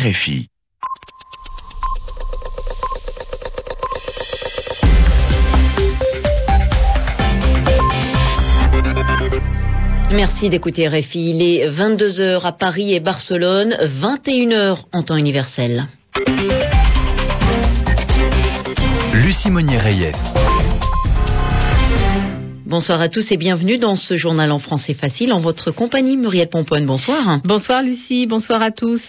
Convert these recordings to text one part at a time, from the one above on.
RFI. Merci d'écouter RFI. Il est 22h à Paris et Barcelone, 21h en temps universel. Lucie Monnier-Reyes. Bonsoir à tous et bienvenue dans ce journal en français facile en votre compagnie Muriel Pomponne. Bonsoir. Bonsoir Lucie, bonsoir à tous.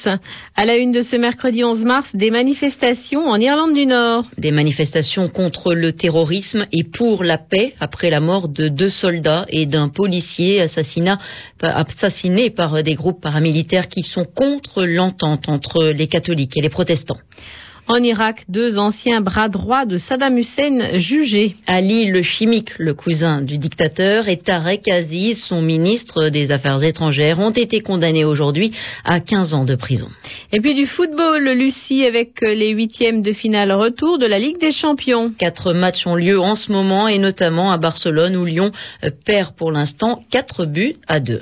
À la une de ce mercredi 11 mars, des manifestations en Irlande du Nord. Des manifestations contre le terrorisme et pour la paix après la mort de deux soldats et d'un policier assassiné par des groupes paramilitaires qui sont contre l'entente entre les catholiques et les protestants. En Irak, deux anciens bras droits de Saddam Hussein jugés. Ali le chimique, le cousin du dictateur, et Tarek Aziz, son ministre des Affaires étrangères, ont été condamnés aujourd'hui à 15 ans de prison. Et puis du football, Lucie, avec les huitièmes de finale retour de la Ligue des Champions. Quatre matchs ont lieu en ce moment, et notamment à Barcelone, où Lyon perd pour l'instant 4 buts à 2.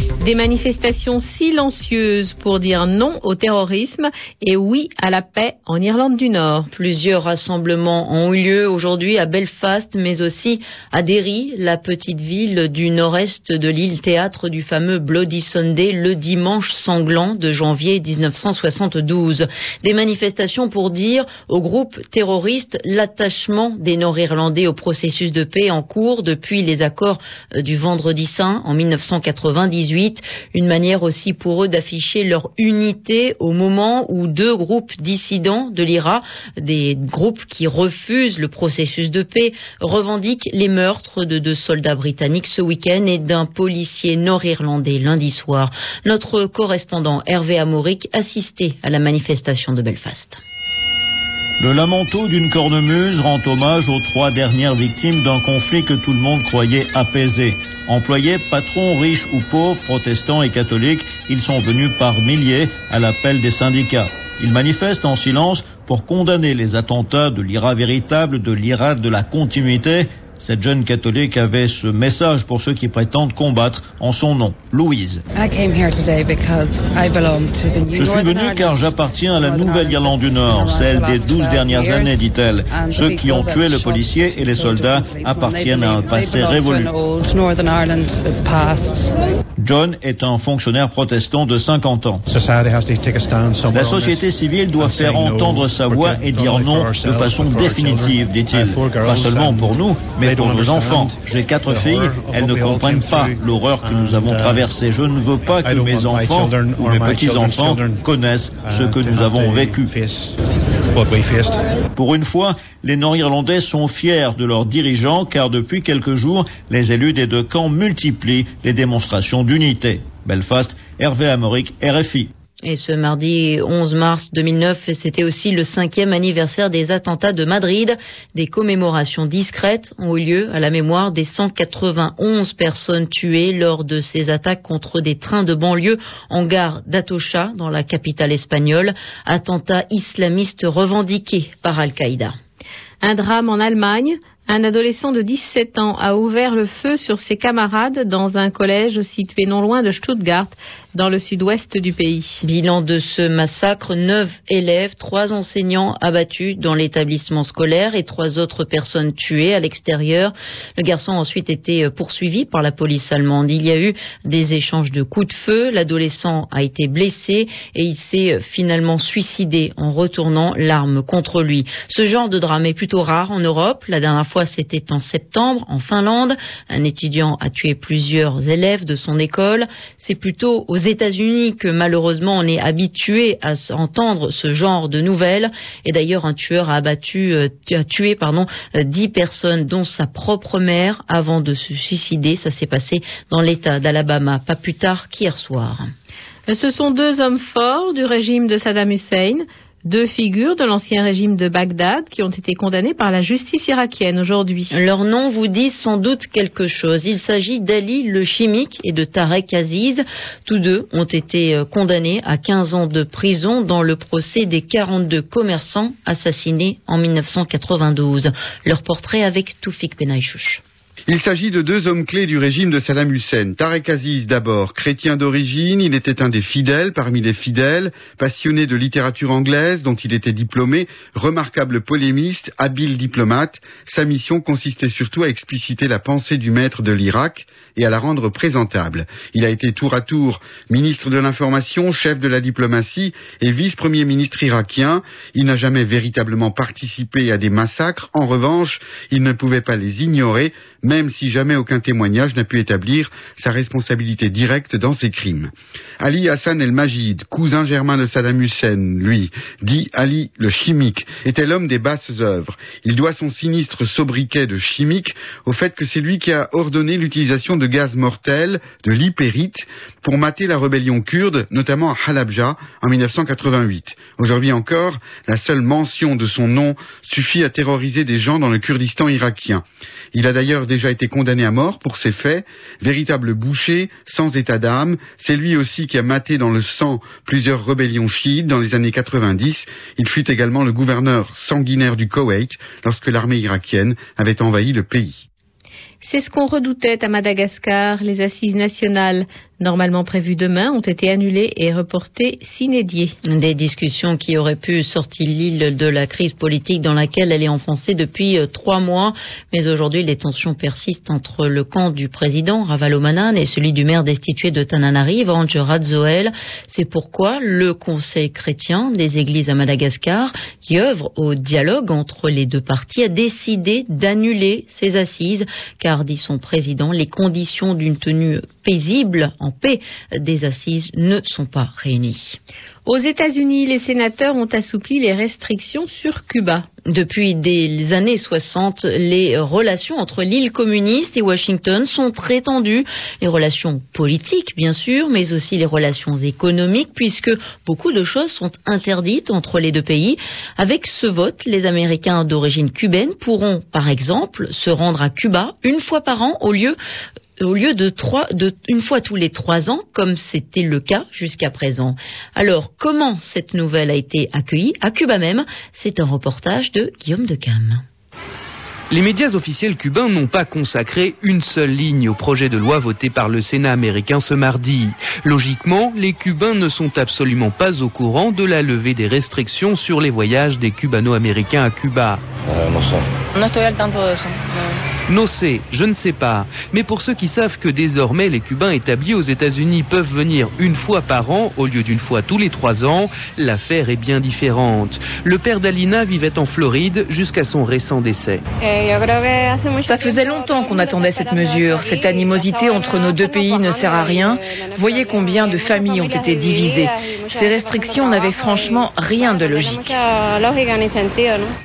Des manifestations silencieuses pour dire non au terrorisme et oui à la paix en Irlande du Nord. Plusieurs rassemblements ont eu lieu aujourd'hui à Belfast, mais aussi à Derry, la petite ville du nord-est de l'île théâtre du fameux Bloody Sunday, le dimanche sanglant de janvier 1972. Des manifestations pour dire au groupe terroriste l'attachement des Nord-Irlandais au processus de paix en cours depuis les accords du Vendredi Saint en 1998 une manière aussi pour eux d'afficher leur unité au moment où deux groupes dissidents de l'IRA, des groupes qui refusent le processus de paix, revendiquent les meurtres de deux soldats britanniques ce week-end et d'un policier nord-irlandais lundi soir. Notre correspondant Hervé Amoric assistait à la manifestation de Belfast. Le lamento d'une cornemuse rend hommage aux trois dernières victimes d'un conflit que tout le monde croyait apaisé. Employés, patrons, riches ou pauvres, protestants et catholiques, ils sont venus par milliers à l'appel des syndicats. Ils manifestent en silence pour condamner les attentats de l'IRA véritable, de l'IRA de la continuité cette jeune catholique avait ce message pour ceux qui prétendent combattre en son nom. Louise. Je suis venue car j'appartiens à la Nouvelle-Irlande du Nord, celle des douze dernières années, dit-elle. Ceux qui ont tué le policier et les soldats appartiennent à un passé révolu. John est un fonctionnaire protestant de 50 ans. La société civile doit faire entendre sa voix et dire non de façon définitive, dit-il. Pas seulement pour nous, mais pour nos enfants. J'ai quatre filles, elles ne comprennent pas l'horreur que nous avons traversée. Je ne veux pas que mes enfants ou mes petits-enfants connaissent ce que nous avons vécu. Pour une fois, les Nord-Irlandais sont fiers de leurs dirigeants car depuis quelques jours, les élus des deux camps multiplient les démonstrations d'unité. Belfast, Hervé Amoric, RFI. Et ce mardi 11 mars 2009, c'était aussi le cinquième anniversaire des attentats de Madrid. Des commémorations discrètes ont eu lieu à la mémoire des 191 personnes tuées lors de ces attaques contre des trains de banlieue en gare d'Atocha, dans la capitale espagnole. Attentats islamistes revendiqués par Al-Qaïda. Un drame en Allemagne. Un adolescent de 17 ans a ouvert le feu sur ses camarades dans un collège situé non loin de Stuttgart, dans le sud-ouest du pays. Bilan de ce massacre, neuf élèves, trois enseignants abattus dans l'établissement scolaire et trois autres personnes tuées à l'extérieur. Le garçon a ensuite été poursuivi par la police allemande. Il y a eu des échanges de coups de feu. L'adolescent a été blessé et il s'est finalement suicidé en retournant l'arme contre lui. Ce genre de drame est plutôt rare en Europe. La dernière fois, c'était en septembre, en Finlande. Un étudiant a tué plusieurs élèves de son école. C'est plutôt aux États-Unis que malheureusement on est habitué à entendre ce genre de nouvelles. Et d'ailleurs, un tueur a abattu, euh, a tué, pardon, dix personnes, dont sa propre mère, avant de se suicider. Ça s'est passé dans l'État d'Alabama, pas plus tard qu'hier soir. Ce sont deux hommes forts du régime de Saddam Hussein. Deux figures de l'ancien régime de Bagdad qui ont été condamnées par la justice irakienne aujourd'hui. Leur nom vous dit sans doute quelque chose. Il s'agit d'Ali le chimique et de Tarek Aziz. Tous deux ont été condamnés à 15 ans de prison dans le procès des 42 commerçants assassinés en 1992. Leur portrait avec Toufik Benaïchouch. Il s'agit de deux hommes clés du régime de Saddam Hussein. Tarek Aziz d'abord, chrétien d'origine, il était un des fidèles parmi les fidèles, passionné de littérature anglaise dont il était diplômé, remarquable polémiste, habile diplomate. Sa mission consistait surtout à expliciter la pensée du maître de l'Irak et à la rendre présentable. Il a été tour à tour ministre de l'information, chef de la diplomatie et vice-premier ministre irakien. Il n'a jamais véritablement participé à des massacres. En revanche, il ne pouvait pas les ignorer, même si jamais aucun témoignage n'a pu établir sa responsabilité directe dans ces crimes. Ali Hassan el-Majid, cousin germain de Saddam Hussein, lui, dit Ali le chimique, était l'homme des basses œuvres. Il doit son sinistre sobriquet de chimique au fait que c'est lui qui a ordonné l'utilisation de gaz mortel, de l'hypérite, pour mater la rébellion kurde, notamment à Halabja en 1988. Aujourd'hui encore, la seule mention de son nom suffit à terroriser des gens dans le Kurdistan irakien. Il a d'ailleurs déjà été condamné à mort pour ces faits. Véritable boucher, sans état d'âme, c'est lui aussi qui a maté dans le sang plusieurs rébellions chiites dans les années 90. Il fut également le gouverneur sanguinaire du Koweït lorsque l'armée irakienne avait envahi le pays. C'est ce qu'on redoutait à Madagascar. Les assises nationales normalement prévues demain, ont été annulées et reportées s'inédier. Des discussions qui auraient pu sortir l'île de la crise politique dans laquelle elle est enfoncée depuis euh, trois mois. Mais aujourd'hui, les tensions persistent entre le camp du président Ravalomanan et celui du maire destitué de Tananarive, Ange Zoel. C'est pourquoi le Conseil chrétien des églises à Madagascar, qui œuvre au dialogue entre les deux parties, a décidé d'annuler ces assises, car, dit son président, les conditions d'une tenue paisible en paix des assises ne sont pas réunies. Aux États-Unis, les sénateurs ont assoupli les restrictions sur Cuba. Depuis des années 60, les relations entre l'île communiste et Washington sont très tendues. Les relations politiques, bien sûr, mais aussi les relations économiques, puisque beaucoup de choses sont interdites entre les deux pays. Avec ce vote, les Américains d'origine cubaine pourront, par exemple, se rendre à Cuba une fois par an au lieu au lieu de, trois, de une fois tous les trois ans, comme c'était le cas jusqu'à présent. Alors, comment cette nouvelle a été accueillie à Cuba même? C'est un reportage de Guillaume de Cam. Les médias officiels cubains n'ont pas consacré une seule ligne au projet de loi voté par le Sénat américain ce mardi. Logiquement, les Cubains ne sont absolument pas au courant de la levée des restrictions sur les voyages des Cubano-Américains à Cuba. Euh, No je ne sais pas. Mais pour ceux qui savent que désormais les Cubains établis aux États-Unis peuvent venir une fois par an au lieu d'une fois tous les trois ans, l'affaire est bien différente. Le père d'Alina vivait en Floride jusqu'à son récent décès. Ça faisait longtemps qu'on attendait cette mesure. Cette animosité entre nos deux pays ne sert à rien. Voyez combien de familles ont été divisées. Ces restrictions n'avaient franchement rien de logique.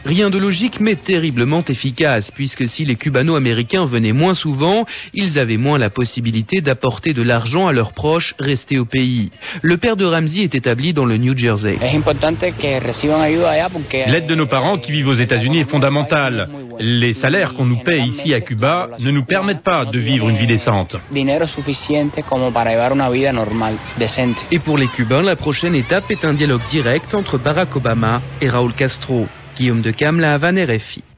Rien de logique, mais terriblement efficace, puisque si les Cubano américains venaient moins souvent, ils avaient moins la possibilité d'apporter de l'argent à leurs proches restés au pays. Le père de Ramsey est établi dans le New Jersey. L'aide de nos parents qui vivent aux États-Unis est fondamentale. Les salaires qu'on nous paie ici à Cuba ne nous permettent pas de vivre une vie décente. Et pour les Cubains, la prochaine étape est un dialogue direct entre Barack Obama et Raúl Castro. Guillaume de Cam, la Havane, RFI.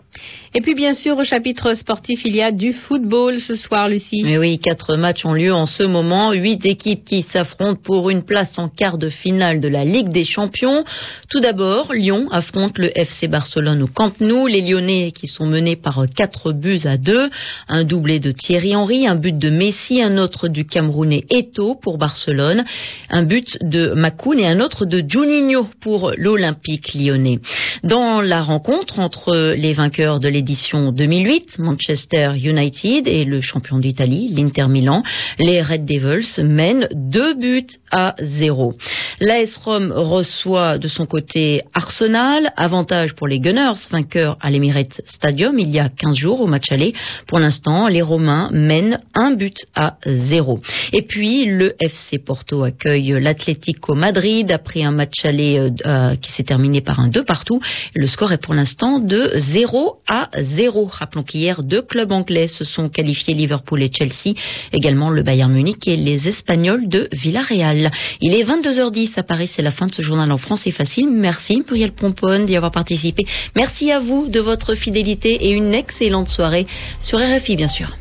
Et puis bien sûr au chapitre sportif, il y a du football ce soir, Lucie. Mais oui, quatre matchs ont lieu en ce moment, huit équipes qui s'affrontent pour une place en quart de finale de la Ligue des Champions. Tout d'abord, Lyon affronte le FC Barcelone au Camp Nou. Les Lyonnais qui sont menés par quatre buts à deux, un doublé de Thierry Henry, un but de Messi, un autre du Camerounais Eto pour Barcelone, un but de Makoun et un autre de Juninho pour l'Olympique lyonnais. Dans la rencontre entre les vainqueurs de l'édition 2008, Manchester United et le champion d'Italie, l'Inter Milan. Les Red Devils mènent deux buts à zéro. L'AS Rome reçoit de son côté Arsenal, avantage pour les Gunners, vainqueurs à l'Emirates Stadium il y a 15 jours au match aller. Pour l'instant, les Romains mènent un but à zéro. Et puis, le FC Porto accueille l'Atlético Madrid après un match aller euh, qui s'est terminé par un 2 partout. Le score est pour l'instant de 0 à zéro. Rappelons qu'hier, deux clubs anglais se sont qualifiés, Liverpool et Chelsea, également le Bayern Munich et les Espagnols de Villarreal. Il est 22h10 à Paris, c'est la fin de ce journal en France, c'est facile. Merci Muriel Pomponne d'y avoir participé. Merci à vous de votre fidélité et une excellente soirée sur RFI bien sûr.